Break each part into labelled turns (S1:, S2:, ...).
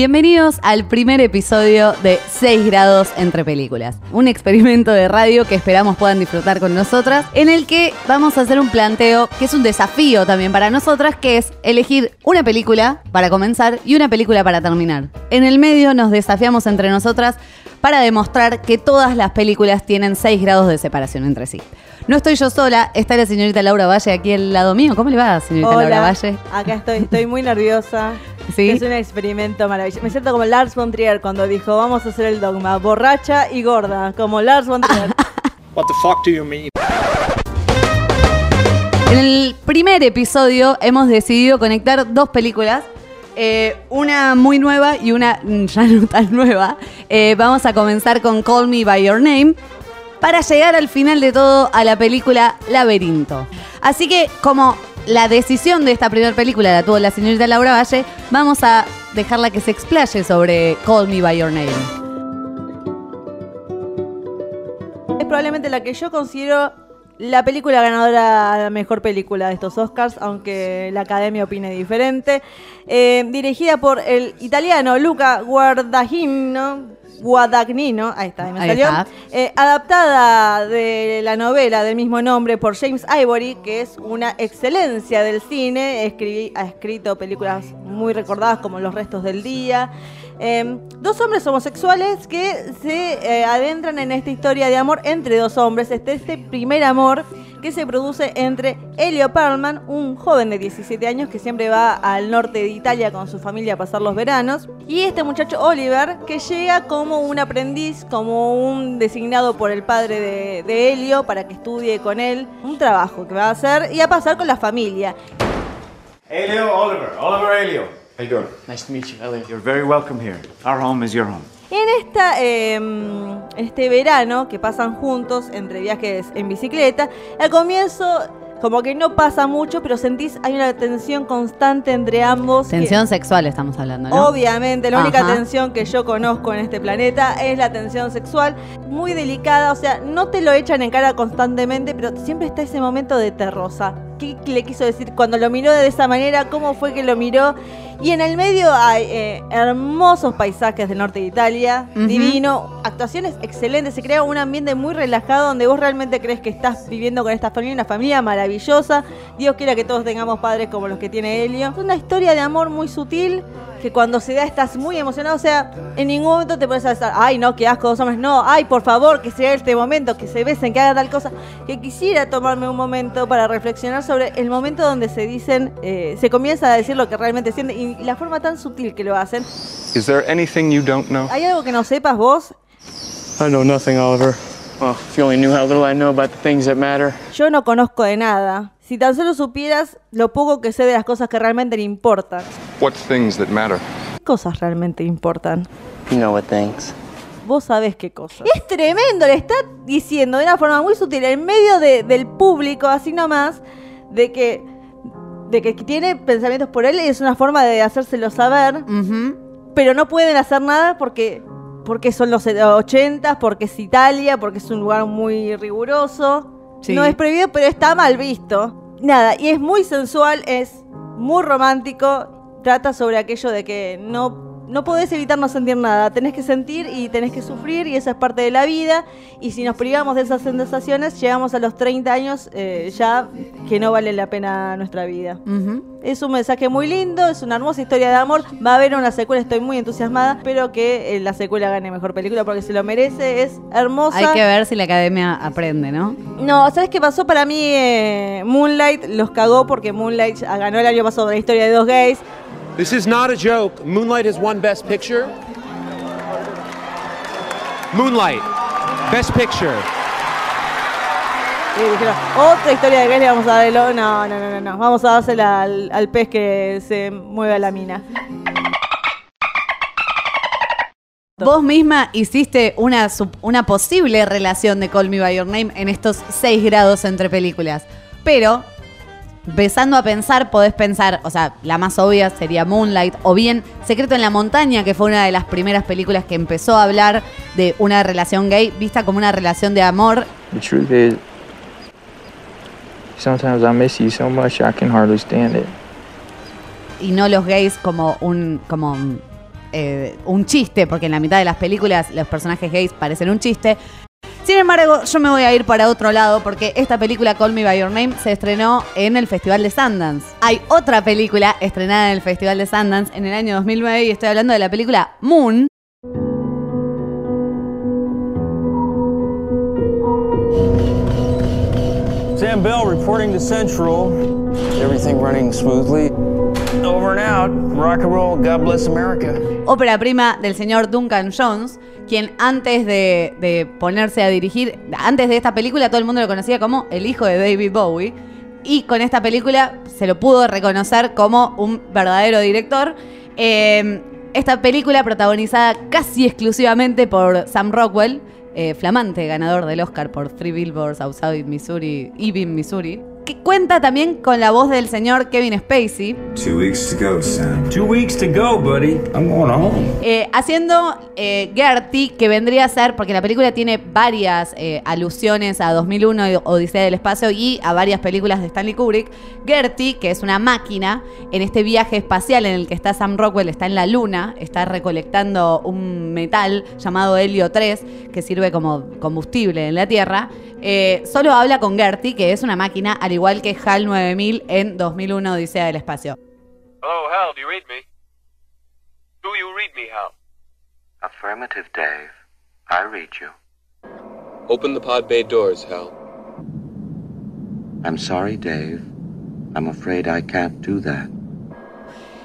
S1: Bienvenidos al primer episodio de 6 grados entre películas, un experimento de radio que esperamos puedan disfrutar con nosotras, en el que vamos a hacer un planteo que es un desafío también para nosotras, que es elegir una película para comenzar y una película para terminar. En el medio nos desafiamos entre nosotras para demostrar que todas las películas tienen 6 grados de separación entre sí. No estoy yo sola, está la señorita Laura Valle aquí al lado mío. ¿Cómo le va, señorita Laura Valle?
S2: acá estoy, estoy muy nerviosa.
S1: ¿Sí?
S2: Es un experimento maravilloso. Me siento como Lars von Trier cuando dijo, vamos a hacer el dogma, borracha y gorda, como Lars von Trier.
S3: What the fuck do you mean?
S1: En el primer episodio hemos decidido conectar dos películas. eh, una muy nueva y una mm, ya no tan nueva. Eh, vamos a comenzar con Call Me By Your Name para llegar al final de todo a la película Laberinto. Así que como la decisión de esta primera película la tuvo la señorita Laura Valle, vamos a dejarla que se explaye sobre Call Me By Your Name.
S2: es probablemente la que yo considero la película ganadora la mejor película de estos Oscars, aunque la academia opine diferente. Eh, dirigida por el italiano Luca Guadagnino. Guadagnino, ahí está, ahí me
S1: Ahí
S2: salió.
S1: está.
S2: Eh, adaptada de la novela del mismo nombre por James Ivory, que es una excelencia del cine. Escribí- ha escrito películas muy recordadas como Los restos del día. Eh, dos hombres homosexuales que se eh, adentran en esta historia de amor entre dos hombres. Este, este primer amor que se produce entre Elio Perlman, un joven de 17 años que siempre va al norte de Italia con su familia a pasar los veranos, y este muchacho Oliver que llega como un aprendiz, como un designado por el padre de, de Elio para que estudie con él un trabajo que va a hacer y a pasar con la familia.
S3: Elio Oliver. Oliver Elio. How you doing?
S4: Nice to meet you, Elliot. You're very welcome here. Our home is your home.
S2: En esta, eh, este verano que pasan juntos entre viajes en bicicleta, al comienzo como que no pasa mucho, pero sentís hay una tensión constante entre ambos. que-
S1: Tensión sexual estamos hablando, ¿no?
S2: Obviamente, la única tensión que yo conozco en este planeta es la tensión sexual, muy delicada, o sea, no te lo echan en cara constantemente, pero siempre está ese momento de terrosa. ¿Qué le quiso decir cuando lo miró de esa manera? ¿Cómo fue que lo miró? Y en el medio hay eh, hermosos paisajes del norte de Italia,
S1: Ujú.
S2: divino, actuaciones excelentes, se crea un ambiente muy relajado donde vos realmente crees que estás viviendo con esta familia, una familia maravillosa. Dios quiera que todos tengamos padres como los que tiene Helio. Es una historia de amor muy sutil que cuando se da estás muy emocionado, o sea, en ningún momento te a decir, ay no, qué asco, dos hombres, no, ay por favor, que sea este momento, que se besen, que hagan tal cosa, que quisiera tomarme un momento para reflexionar sobre el momento donde se dicen, eh, se comienza a decir lo que realmente sienten y la forma tan sutil que lo hacen.
S5: Is there anything you don't know?
S2: ¿Hay algo que no sepas vos?
S4: I know nothing, Oliver. Well, if you only knew how little I know about the things that matter.
S2: Yo no conozco de nada. Si tan solo supieras lo poco que sé de las cosas que realmente le importan.
S5: What things that matter?
S2: ¿Qué cosas realmente importan?
S4: You know what things.
S2: Vos sabés qué cosas. Es tremendo, le está diciendo de una forma muy sutil, en medio de- del público, así nomás, de que, de que tiene pensamientos por él y es una forma de hacérselo saber, pero no pueden hacer nada porque, porque son los 80, porque es Italia, porque es un lugar muy riguroso.
S1: Sí.
S2: No es prohibido, pero está mal visto. Nada, y es muy sensual, es muy romántico, trata sobre aquello de que no no podés evitar no sentir nada. Tenés que sentir y tenés que sufrir y esa es parte de la vida. Y si nos privamos de esas sensaciones, llegamos a los 30 años eh, ya que no vale la pena nuestra vida. Es un mensaje muy lindo, es una hermosa historia de amor. Va a haber una secuela, estoy muy entusiasmada. Espero que eh, la secuela gane mejor película porque se lo merece, es hermosa.
S1: Hay que ver si la academia aprende, ¿no?
S2: No, ¿sabes qué pasó? Para mí eh, Moonlight los cagó porque Moonlight ganó el año pasado la historia de dos gays.
S6: This is not a joke. Moonlight has won Best Picture. Moonlight, Best Picture.
S2: Y dijeron, otra historia de gays le vamos a dar el... No, no, no, no, no. Vamos a dársela al, al pez que se mueve a la mina.
S1: Vos misma hiciste una, sup- una posible relación de Call Me By Your Name en estos seis grados entre películas. Pero, empezando a pensar, podés pensar, o sea, la más obvia sería Moonlight, o bien Secreto en la Montaña, que fue una de las primeras películas que empezó a hablar de una relación gay, vista como una relación de amor.
S7: The truth is, sometimes I miss you so much I can hardly stand it.
S1: y no los gays como un como eh, un chiste, porque en la mitad de las películas los personajes gays parecen un chiste. Sin embargo, yo me voy a ir para otro lado porque esta película Call Me By Your Name se estrenó en el Festival de Sundance. Hay otra película estrenada en el Festival de Sundance en el año 2009 y estoy hablando de la película Moon.
S8: Sam Bell reporting to Central.
S4: Everything running smoothly.
S8: Over and out. Rock and roll. God bless America.
S1: ópera prima del señor Duncan Jones, quien antes de, ponerse a dirigir, antes de esta película todo el mundo lo conocía como el hijo de David Bowie, y con esta película se lo pudo reconocer como un verdadero director. Eh, esta película protagonizada casi exclusivamente por Sam Rockwell, eh, flamante ganador del Oscar por Three Billboards Outside Missouri, Ebbing, Missouri, que cuenta también con la voz del señor Kevin Spacey,
S9: Two weeks to go, Sam.
S8: Two weeks to go, buddy. I'm going home.
S1: Eh, haciendo eh, Gertie, que vendría a ser, porque la película tiene varias eh, alusiones a 2001 y Odisea del Espacio y a varias películas de Stanley Kubrick. Gertie, que es una máquina, en este viaje espacial en el que está Sam Rockwell, está en la Luna, está recolectando un metal llamado helio 3, que sirve como combustible en la Tierra. Eh, solo habla con Gertie, que es una máquina, al igual que HAL 9000 en 2001 Odisea del Espacio.
S10: Hello, Hal, do you read me? Do you read me, Hal?
S11: Affirmative, Dave. I read you.
S10: Open the pod bay doors, Hal.
S11: I'm sorry, Dave. I'm afraid I can't do that.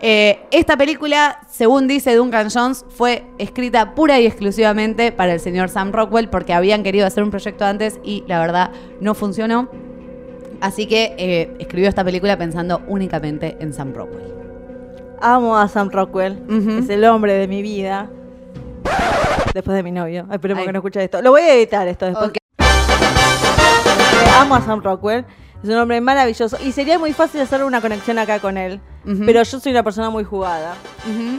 S1: Eh, esta película, según dice Duncan Jones, fue escrita pura y exclusivamente para el señor Sam Rockwell porque habían querido hacer un proyecto antes y la verdad no funcionó. Así que eh, escribió esta película pensando únicamente en Sam Rockwell.
S2: Amo a Sam Rockwell. Es el hombre de mi vida. Después de mi novio. Ay, Esperemos que no escuche esto. Lo voy a editar esto después. Eh, Amo a Sam Rockwell. Es un hombre maravilloso. Y sería muy fácil hacer una conexión acá con él. Pero yo soy una persona muy jugada.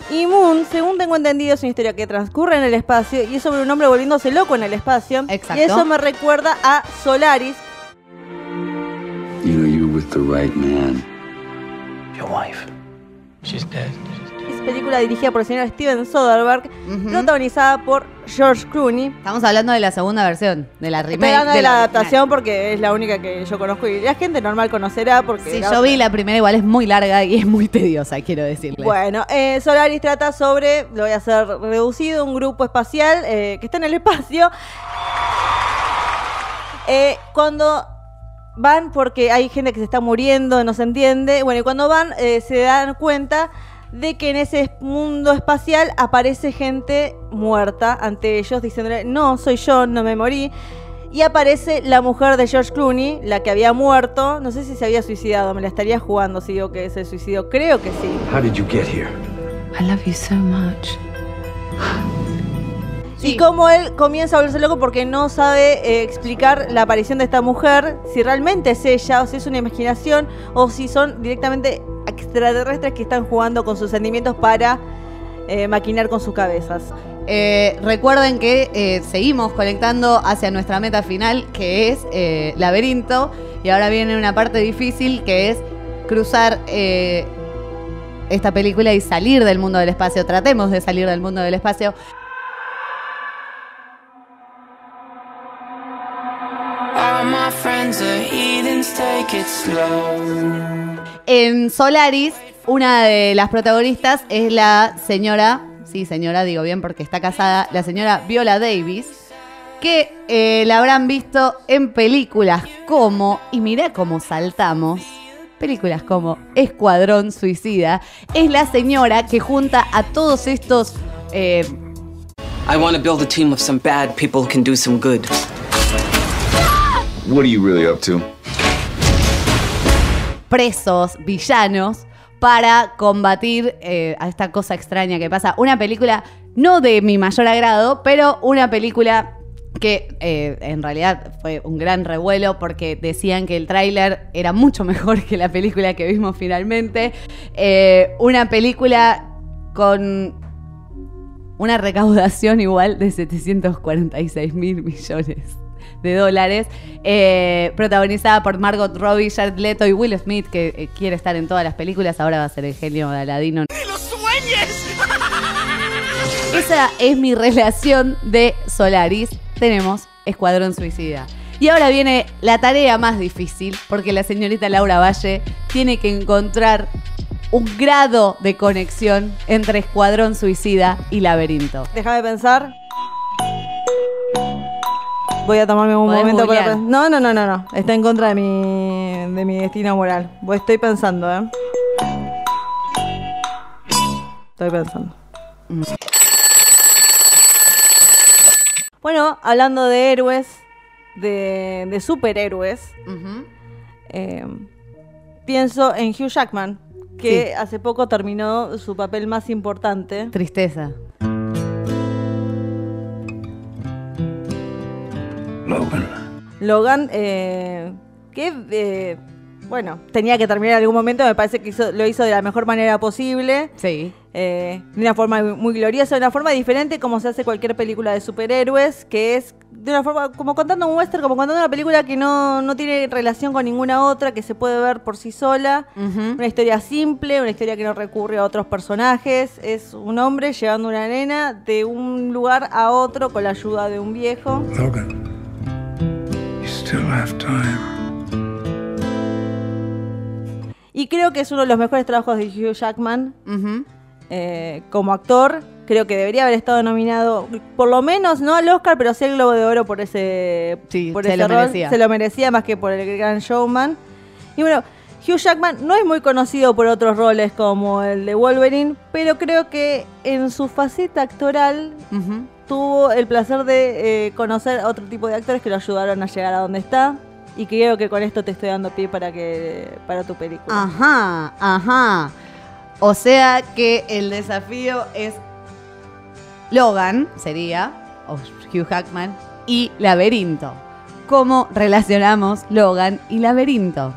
S2: Y Moon, según tengo entendido, es una historia que transcurre en el espacio y es sobre un hombre volviéndose loco en el espacio.
S1: Exacto.
S2: Y eso me recuerda a Solaris.
S11: You know you were with the right man.
S7: Your wife. She's dead.
S2: Es película dirigida por el señor Steven Soderbergh, protagonizada por George Clooney.
S1: Estamos hablando de la segunda versión, de la remake.
S2: Estoy hablando de la adaptación porque es la única que yo conozco y la gente normal conocerá porque...
S1: Sí, yo
S2: otra-
S1: vi la primera, igual es muy larga y es muy tediosa, quiero decirle.
S2: Bueno, eh, Solaris trata sobre, lo voy a hacer reducido, un grupo espacial eh, que está en el espacio. Eh, cuando van, porque hay gente que se está muriendo, no se entiende, bueno, y cuando van eh, se dan cuenta de que en ese mundo espacial aparece gente muerta ante ellos, diciéndole, no, soy yo, no me morí. Y aparece la mujer de George Clooney, la que había muerto, no sé si se había suicidado, me la estaría jugando si digo que se suicidó, creo que sí.
S12: How did you get here?
S13: I love you so much.
S2: Y como él comienza a volverse loco porque no sabe eh, explicar la aparición de esta mujer, si realmente es ella, o si es una imaginación, o si son directamente extraterrestres que están jugando con sus sentimientos para eh, maquinar con sus cabezas.
S1: Eh, recuerden que eh, seguimos conectando hacia nuestra meta final, que es eh, laberinto. Y ahora viene una parte difícil, que es cruzar esta película y salir del mundo del espacio. Tratemos de salir del mundo del espacio. En Solaris, una de las protagonistas es la señora, sí, señora, digo bien porque está casada, la señora Viola Davis, que eh, la habrán visto en películas como, y mirá cómo saltamos, películas como Escuadrón Suicida, es la señora que junta a todos estos... eh,
S14: I want to build a team of some bad people who can do some good.
S9: What are you really up to?
S1: Presos, villanos, para combatir eh, a esta cosa extraña que pasa. Una película no de mi mayor agrado, pero una película que eh, en realidad fue un gran revuelo porque decían que el tráiler era mucho mejor que la película que vimos finalmente. Eh, una película con una recaudación igual de 746 mil millones de dólares, eh, protagonizada por Margot Robbie, Jared Leto y Will Smith, que eh, quiere estar en todas las películas, ahora va a ser el genio de Aladino. Esa es mi relación de Solaris. Tenemos Escuadrón Suicida. Y ahora viene la tarea más difícil, porque la señorita Laura Valle tiene que encontrar un grado de conexión entre Escuadrón Suicida y Laberinto.
S2: Déjame pensar. Voy a tomarme un
S1: Podés
S2: momento para
S1: googlear.
S2: No, no, no, no, no. Está en contra de mi, de mi destino moral. Estoy pensando, ¿eh? Estoy pensando. Bueno, hablando de héroes, de, de superhéroes, eh, pienso en Hugh Jackman, que
S1: Sí.
S2: hace poco terminó su papel más importante.
S1: Tristeza.
S2: Logan, eh, que, eh, bueno, tenía que terminar en algún momento, me parece que hizo- lo hizo de la mejor manera posible.
S1: Sí.
S2: Eh, de una forma muy gloriosa, de una forma diferente como se hace cualquier película de superhéroes, que es de una forma como contando un western, como contando una película que no, no tiene relación con ninguna otra, que se puede ver por sí sola. Una historia simple, una historia que no recurre a otros personajes. Es un hombre llevando una nena de un lugar a otro con la ayuda de un viejo.
S9: Logan, still have time.
S2: Y creo que es uno de los mejores trabajos de Hugh Jackman eh, como actor. Creo que debería haber estado nominado, por lo menos, no al Oscar, pero sí al Globo de Oro por ese, por
S1: se
S2: ese
S1: lo
S2: rol.
S1: merecía.
S2: Se lo merecía más que por el Gran Showman. Y bueno, Hugh Jackman no es muy conocido por otros roles como el de Wolverine, pero creo que en su faceta actoral tuvo el placer de eh, conocer a otro tipo de actores que lo ayudaron a llegar a donde está. Y creo que con esto te estoy dando pie para que para tu película.
S1: Ajá, ajá. O sea que el desafío es Logan, sería, o Hugh Jackman, y Laberinto. ¿Cómo relacionamos Logan y Laberinto?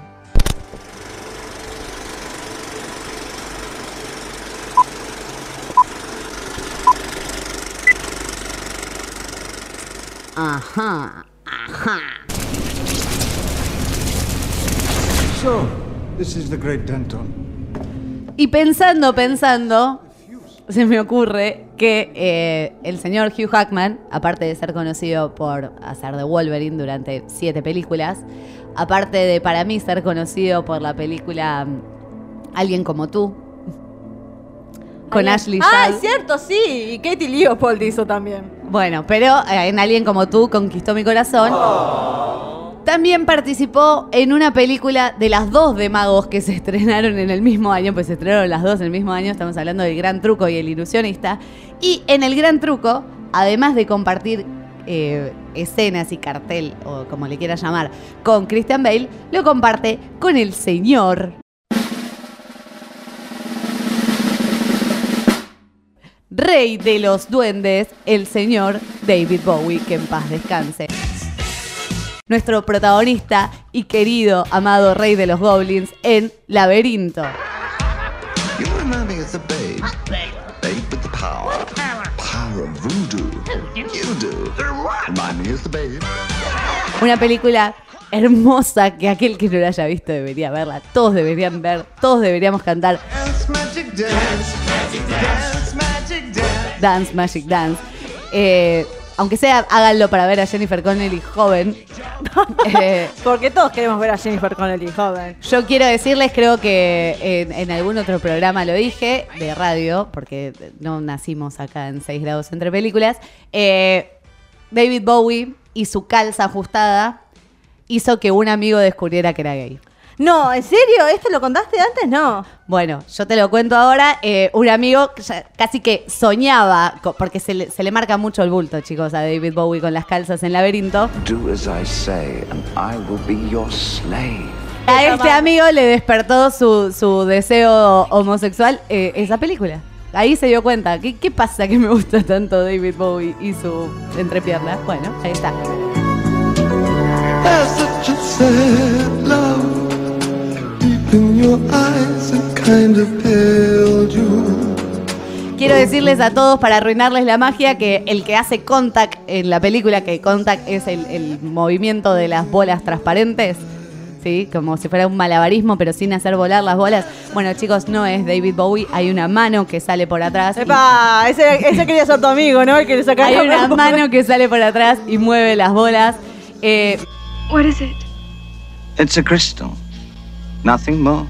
S1: Ajá, ajá.
S15: So, this is the great Denton.
S1: Y pensando, pensando, se me ocurre que eh, el señor Hugh Jackman, aparte de ser conocido por hacer de Wolverine durante siete películas, aparte de para mí ser conocido por la película mm, Alguien como tú, con Ashley
S2: Ah,
S1: Judd.
S2: es cierto, sí. Y Katie Leopold hizo también.
S1: Bueno, pero eh, en Alguien como tú conquistó mi corazón. También participó en una película de las dos de magos que se estrenaron en el mismo año, pues se estrenaron las dos en el mismo año, estamos hablando del Gran Truco y el Ilusionista. Y en el Gran Truco, además de compartir eh, escenas y cartel, o como le quiera llamar, con Christian Bale, lo comparte con el señor rey de los duendes, el señor David Bowie, que en paz descanse. Nuestro protagonista y querido, amado rey de los goblins en Laberinto. Una película hermosa que aquel que no la haya visto debería verla. Todos deberían ver, todos deberíamos cantar.
S16: magic dance. Dance, magic dance.
S1: Dance, Magic Dance. Eh, aunque sea, háganlo para ver a Jennifer Connelly joven. Eh,
S2: Porque todos queremos ver a Jennifer Connelly joven.
S1: Yo quiero decirles, creo que en, en algún otro programa lo dije, de radio, porque no nacimos acá en 6 grados entre películas. eh, David Bowie y su calza ajustada hizo que un amigo descubriera que era gay.
S2: No, ¿en serio? ¿Esto lo contaste antes? No.
S1: Bueno, yo te lo cuento ahora. eh, un amigo casi que soñaba, porque se le, se le marca mucho el bulto, chicos, a David Bowie con las calzas en laberinto.
S11: Do as I say, and I will be your slave.
S1: A este amigo le despertó su, su deseo homosexual eh, esa película. Ahí se dio cuenta. ¿Qué, ¿Qué pasa que me gusta tanto David Bowie y su entrepierna? Bueno, ahí está. Quiero decirles a todos, para arruinarles la magia, que el que hace contact en la película, que contact es el, el movimiento de las bolas transparentes, ¿sí? Como si fuera un malabarismo, pero sin hacer volar las bolas. Bueno, chicos, no es David Bowie, hay una mano que sale por atrás. y-
S2: ¡Epa! Ese, ese quería ser tu amigo, ¿no? El que le
S1: Hay una
S2: mano.
S1: mano que sale por atrás y mueve las bolas. Eh,
S13: What is it?
S11: It's a crystal. Nothing more.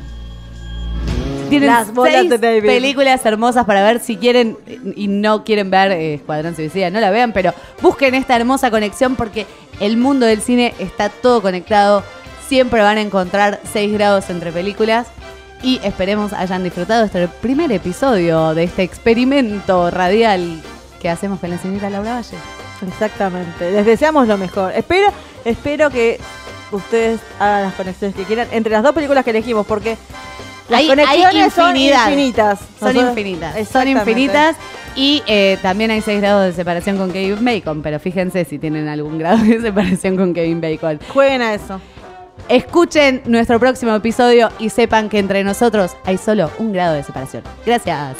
S1: Tienen
S2: Las bolas
S1: seis
S2: de David.
S1: películas hermosas para ver si quieren y no quieren ver eh, Escuadrón Suicida, no la vean, pero busquen esta hermosa conexión porque el mundo del cine está todo conectado. Siempre van a encontrar 6 grados entre películas. Y esperemos hayan disfrutado este primer episodio de este experimento radial que hacemos con la señorita Laura Valle.
S2: Exactamente. Les deseamos lo mejor. Espero, espero que ustedes hagan las conexiones que quieran entre las dos películas que elegimos, porque las
S1: Hay- hay
S2: conexiones son infinitas.
S1: Son
S2: Nosotros-
S1: infinitas. Son infinitas. Y eh, también hay 6 grados de separación con Kevin Bacon, pero fíjense si tienen algún grado de separación con Kevin Bacon.
S2: Jueguen a eso.
S1: Escuchen nuestro próximo episodio y sepan que entre nosotros hay solo un grado de separación. Gracias.